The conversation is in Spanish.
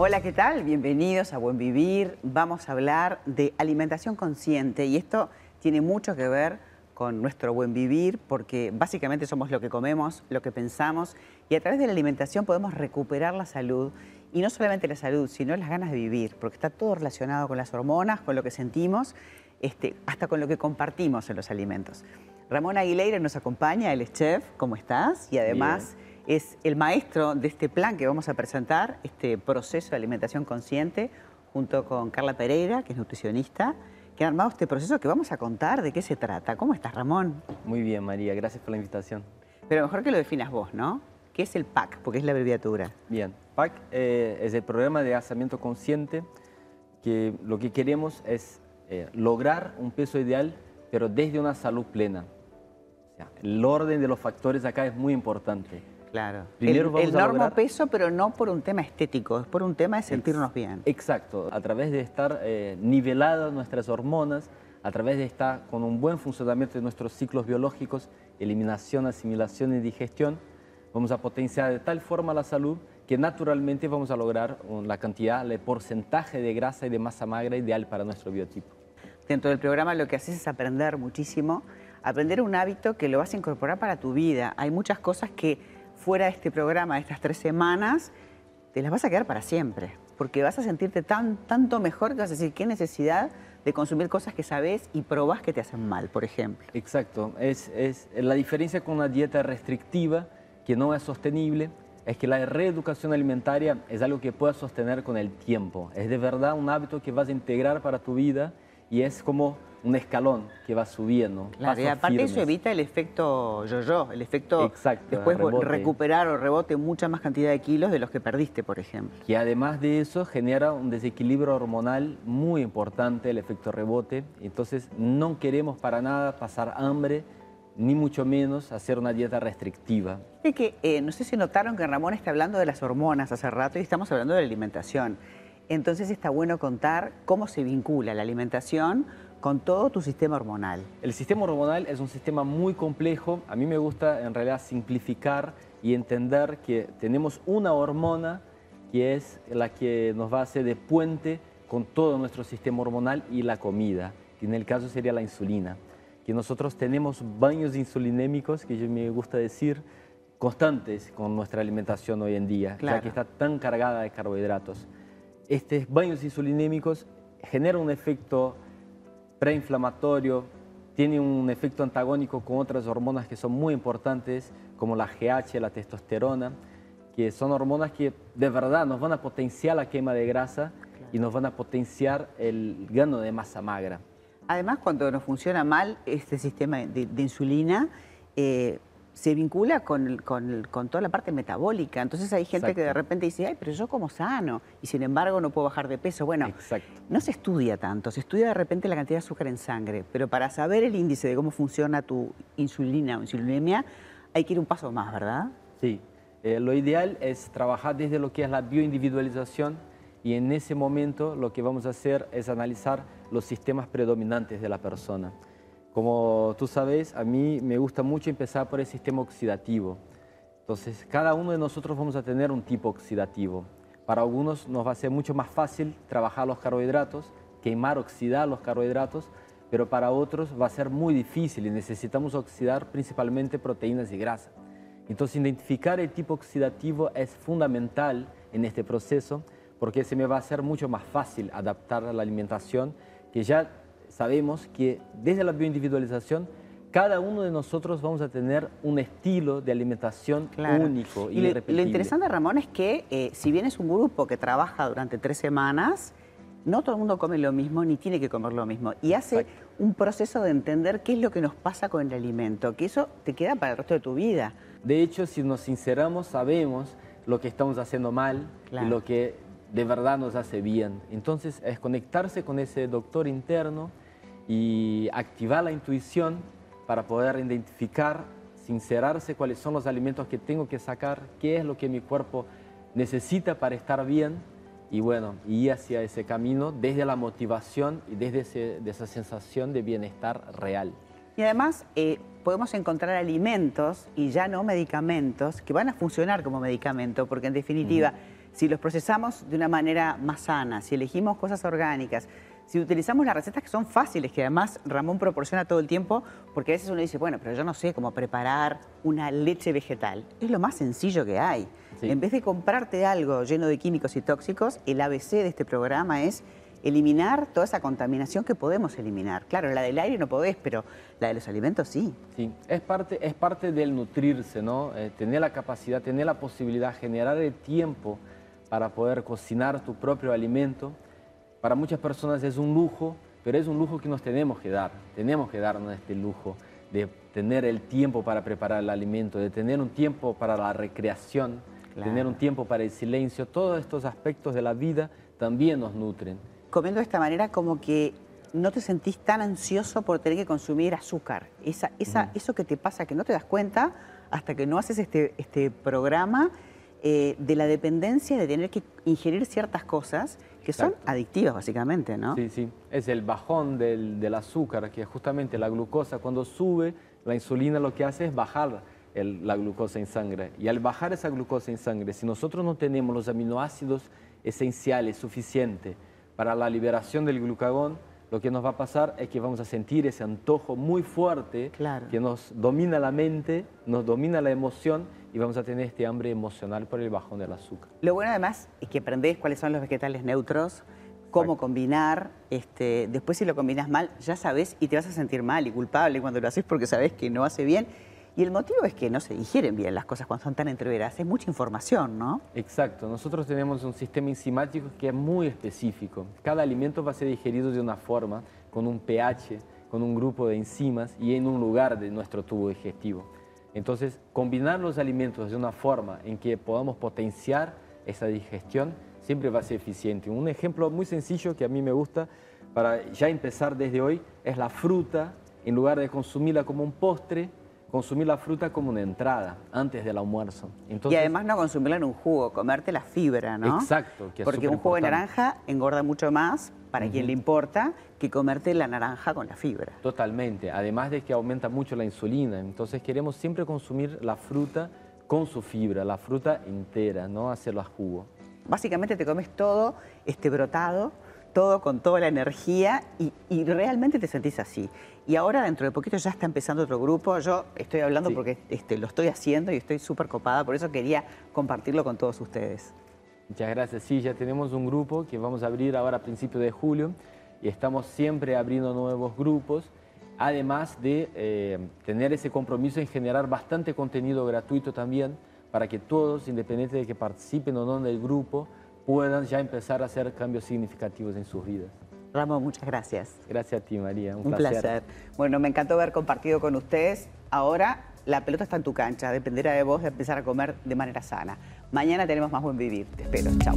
Hola, ¿qué tal? Bienvenidos a Buen Vivir. Vamos a hablar de alimentación consciente y esto tiene mucho que ver con nuestro buen vivir porque básicamente somos lo que comemos, lo que pensamos y a través de la alimentación podemos recuperar la salud y no solamente la salud, sino las ganas de vivir, porque está todo relacionado con las hormonas, con lo que sentimos, este, hasta con lo que compartimos en los alimentos. Ramón Aguilera nos acompaña, él es chef, ¿cómo estás? Y además es el maestro de este plan que vamos a presentar, este proceso de alimentación consciente, junto con Carla Pereira, que es nutricionista, que han armado este proceso que vamos a contar de qué se trata. ¿Cómo estás, Ramón? Muy bien, María, gracias por la invitación. Pero mejor que lo definas vos, ¿no? ¿Qué es el PAC? Porque es la abreviatura. Bien, PAC eh, es el programa de adelgazamiento consciente, que lo que queremos es eh, lograr un peso ideal, pero desde una salud plena. O sea, el orden de los factores acá es muy importante. Claro. Primero el, vamos peso, pero no por un tema estético, es por un tema de sentirnos bien. Exacto, a través de estar eh, niveladas nuestras hormonas, a través de estar con un buen funcionamiento de nuestros ciclos biológicos, eliminación, asimilación y digestión, vamos a potenciar de tal forma la salud que naturalmente vamos a lograr la cantidad, el porcentaje de grasa y de masa magra ideal para nuestro biotipo. Dentro del programa lo que haces es aprender muchísimo, aprender un hábito que lo vas a incorporar para tu vida. Hay muchas cosas que fuera de este programa, de estas tres semanas, te las vas a quedar para siempre, porque vas a sentirte tan, tanto mejor que vas a decir, qué necesidad de consumir cosas que sabes y probás que te hacen mal, por ejemplo. Exacto, es, es la diferencia con una dieta restrictiva que no es sostenible, es que la reeducación alimentaria es algo que puedas sostener con el tiempo, es de verdad un hábito que vas a integrar para tu vida y es como un escalón que va subiendo. Claro, y aparte eso evita el efecto yo-yo, el efecto Exacto, después recuperar o rebote mucha más cantidad de kilos de los que perdiste, por ejemplo. Y además de eso genera un desequilibrio hormonal muy importante, el efecto rebote. Entonces no queremos para nada pasar hambre, ni mucho menos hacer una dieta restrictiva. Es que, eh, no sé si notaron que Ramón está hablando de las hormonas hace rato y estamos hablando de la alimentación. Entonces está bueno contar cómo se vincula la alimentación con todo tu sistema hormonal. El sistema hormonal es un sistema muy complejo. A mí me gusta en realidad simplificar y entender que tenemos una hormona que es la que nos va a hacer de puente con todo nuestro sistema hormonal y la comida, que en el caso sería la insulina. Que nosotros tenemos baños insulinémicos, que yo me gusta decir, constantes con nuestra alimentación hoy en día, ya que está tan cargada de carbohidratos. Estos baños insulinémicos generan un efecto preinflamatorio, tiene un efecto antagónico con otras hormonas que son muy importantes, como la GH, la testosterona, que son hormonas que de verdad nos van a potenciar la quema de grasa y nos van a potenciar el gano de masa magra. Además, cuando nos funciona mal este sistema de, insulina, eh, se vincula con, toda la parte metabólica. Entonces hay gente que de repente dice, ay, pero yo como sano, y sin embargo no puedo bajar de peso. Bueno, no se estudia tanto, se estudia de repente la cantidad de azúcar en sangre, pero para saber el índice de cómo funciona tu insulina o insulinemia, hay que ir un paso más, ¿verdad? Sí, eh, lo ideal es trabajar desde lo que es la bioindividualización y en ese momento lo que vamos a hacer es analizar los sistemas predominantes de la persona. Como tú sabes, a mí me gusta mucho empezar por el sistema oxidativo. Entonces, cada uno de nosotros vamos a tener un tipo oxidativo. Para algunos nos va a ser mucho más fácil trabajar los carbohidratos, quemar, oxidar los carbohidratos, pero para otros va a ser muy difícil y necesitamos oxidar principalmente proteínas y grasa. Entonces, identificar el tipo oxidativo es fundamental en este proceso porque se me va a hacer mucho más fácil adaptar a la alimentación que ya sabemos que desde la bioindividualización cada uno de nosotros vamos a tener un estilo de alimentación único y, y Lo interesante, Ramón, es que eh, si bien es un grupo que trabaja durante tres semanas, no todo el mundo come lo mismo ni tiene que comer lo mismo. Y hace un proceso de entender qué es lo que nos pasa con el alimento, que eso te queda para el resto de tu vida. De hecho, si nos sinceramos, sabemos lo que estamos haciendo mal y lo que de verdad nos hace bien. Entonces, es conectarse con ese doctor interno y activar la intuición para poder identificar, sincerarse cuáles son los alimentos que tengo que sacar, qué es lo que mi cuerpo necesita para estar bien y bueno, ir hacia ese camino desde la motivación y desde esa sensación de bienestar real. Y además eh, podemos encontrar alimentos y ya no medicamentos que van a funcionar como medicamento, porque en definitiva si los procesamos de una manera más sana, si elegimos cosas orgánicas, si utilizamos las recetas que son fáciles, que además Ramón proporciona todo el tiempo, porque a veces uno dice, bueno, pero yo no sé cómo preparar una leche vegetal. Es lo más sencillo que hay. En vez de comprarte algo lleno de químicos y tóxicos, el ABC de este programa es eliminar toda esa contaminación que podemos eliminar. Claro, la del aire no podés, pero la de los alimentos sí. Sí, es parte, es parte del nutrirse, ¿no? Eh, tener la capacidad, tener la posibilidad, generar el tiempo para poder cocinar tu propio alimento. Para muchas personas es un lujo, pero es un lujo que nos tenemos que dar. Tenemos que darnos este lujo de tener el tiempo para preparar el alimento, de tener un tiempo para la recreación, tener un tiempo para el silencio. Todos estos aspectos de la vida también nos nutren comiendo de esta manera como que no te sentís tan ansioso por tener que consumir azúcar. Esa, esa, Eso que te pasa, que no te das cuenta hasta que no haces este, este programa eh, de la dependencia de tener que ingerir ciertas cosas que son adictivas básicamente, ¿no? Sí, sí. Es el bajón del, del, azúcar, que es justamente la glucosa. Cuando sube, la insulina lo que hace es bajar el, la glucosa en sangre. Y al bajar esa glucosa en sangre, si nosotros no tenemos los aminoácidos esenciales suficientes, para la liberación del glucagón, lo que nos va a pasar es que vamos a sentir ese antojo muy fuerte que nos domina la mente, nos domina la emoción y vamos a tener este hambre emocional por el bajón del azúcar. Lo bueno además es que aprendés cuáles son los vegetales neutros, cómo combinar, este, después si lo combinas mal ya sabes y te vas a sentir mal y culpable cuando lo haces porque sabes que no hace bien y el motivo es que no se digieren bien las cosas cuando son tan entreveras. Es mucha información, ¿no? Exacto. Nosotros tenemos un sistema enzimático que es muy específico. Cada alimento va a ser digerido de una forma, con un pH, con un grupo de enzimas y en un lugar de nuestro tubo digestivo. Entonces, combinar los alimentos de una forma en que podamos potenciar esa digestión siempre va a ser eficiente. Un ejemplo muy sencillo que a mí me gusta para ya empezar desde hoy es la fruta. En lugar de consumirla como un postre, consumir la fruta como una entrada antes del almuerzo. y además no consumirla en un jugo, comerte la fibra, ¿no? Exacto. Porque un jugo de naranja engorda mucho más, para quien le importa, que comerte la naranja con la fibra. Totalmente. Además de que aumenta mucho la insulina. Entonces queremos siempre consumir la fruta con su fibra, la fruta entera, no hacerlo a jugo. Básicamente te comes todo este brotado todo con toda la energía y, realmente te sentís así. Y ahora dentro de poquito ya está empezando otro grupo. Yo estoy hablando porque este, lo estoy haciendo y estoy súper copada, por eso quería compartirlo con todos ustedes. Muchas gracias. Sí, ya tenemos un grupo que vamos a abrir ahora a principios de julio y estamos siempre abriendo nuevos grupos, además de eh, tener ese compromiso en generar bastante contenido gratuito también para que todos, independientemente de que participen o no en el grupo, puedan ya empezar a hacer cambios significativos en sus vidas. Ramón, muchas gracias. Gracias a ti, María. Un, placer. Bueno, me encantó haber compartido con ustedes. Ahora la pelota está en tu cancha. Dependerá de vos de empezar a comer de manera sana. Mañana tenemos más buen vivir. Te espero. Chao.